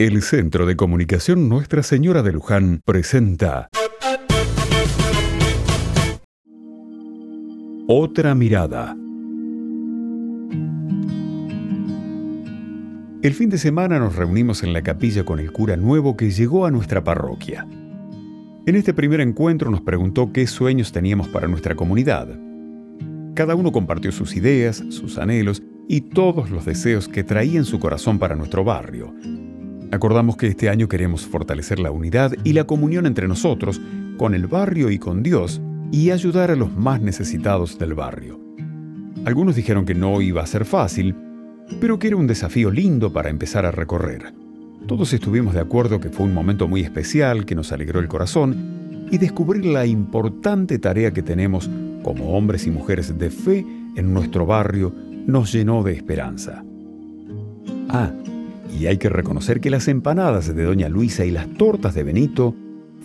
El Centro de Comunicación Nuestra Señora de Luján presenta Otra mirada. El fin de semana nos reunimos en la capilla con el cura nuevo que llegó a nuestra parroquia. En este primer encuentro nos preguntó qué sueños teníamos para nuestra comunidad. Cada uno compartió sus ideas, sus anhelos y todos los deseos que traía en su corazón para nuestro barrio. Acordamos que este año queremos fortalecer la unidad y la comunión entre nosotros, con el barrio y con Dios, y ayudar a los más necesitados del barrio. Algunos dijeron que no iba a ser fácil, pero que era un desafío lindo para empezar a recorrer. Todos estuvimos de acuerdo que fue un momento muy especial, que nos alegró el corazón, y descubrir la importante tarea que tenemos como hombres y mujeres de fe en nuestro barrio nos llenó de esperanza. Ah, y hay que reconocer que las empanadas de Doña Luisa y las tortas de Benito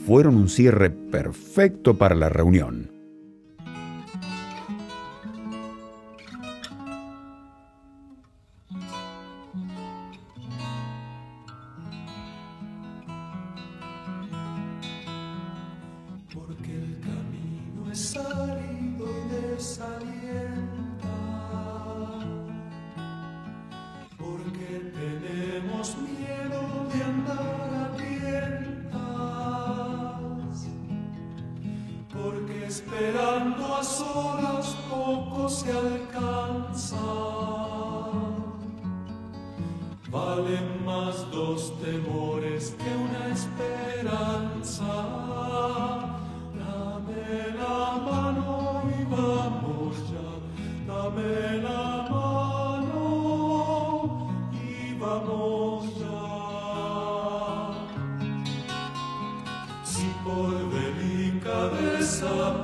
fueron un cierre perfecto para la reunión. Porque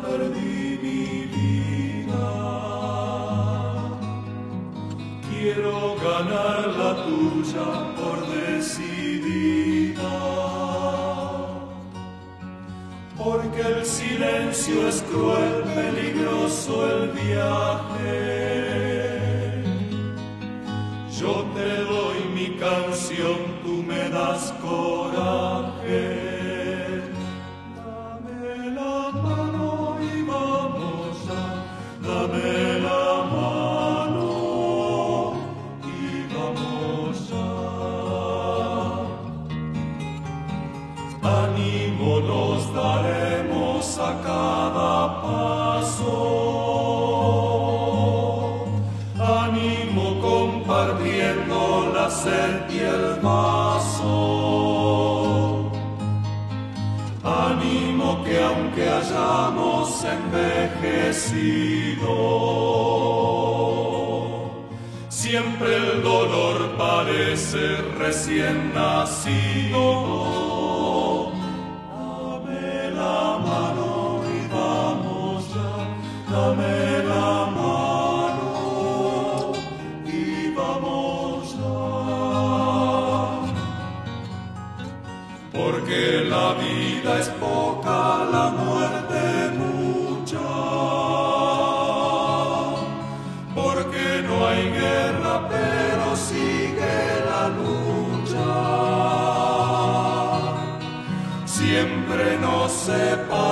perdí mi vida, quiero ganar la tuya por decidida. Porque el silencio es cruel, peligroso el viaje. Yo te doy mi canción, tú me das coraje. Compartiendo la sed y el vaso. Ánimo que aunque hayamos envejecido, siempre el dolor parece recién nacido. Porque la vida es poca, la muerte mucha. Porque no hay guerra, pero sigue la lucha. Siempre nos separaron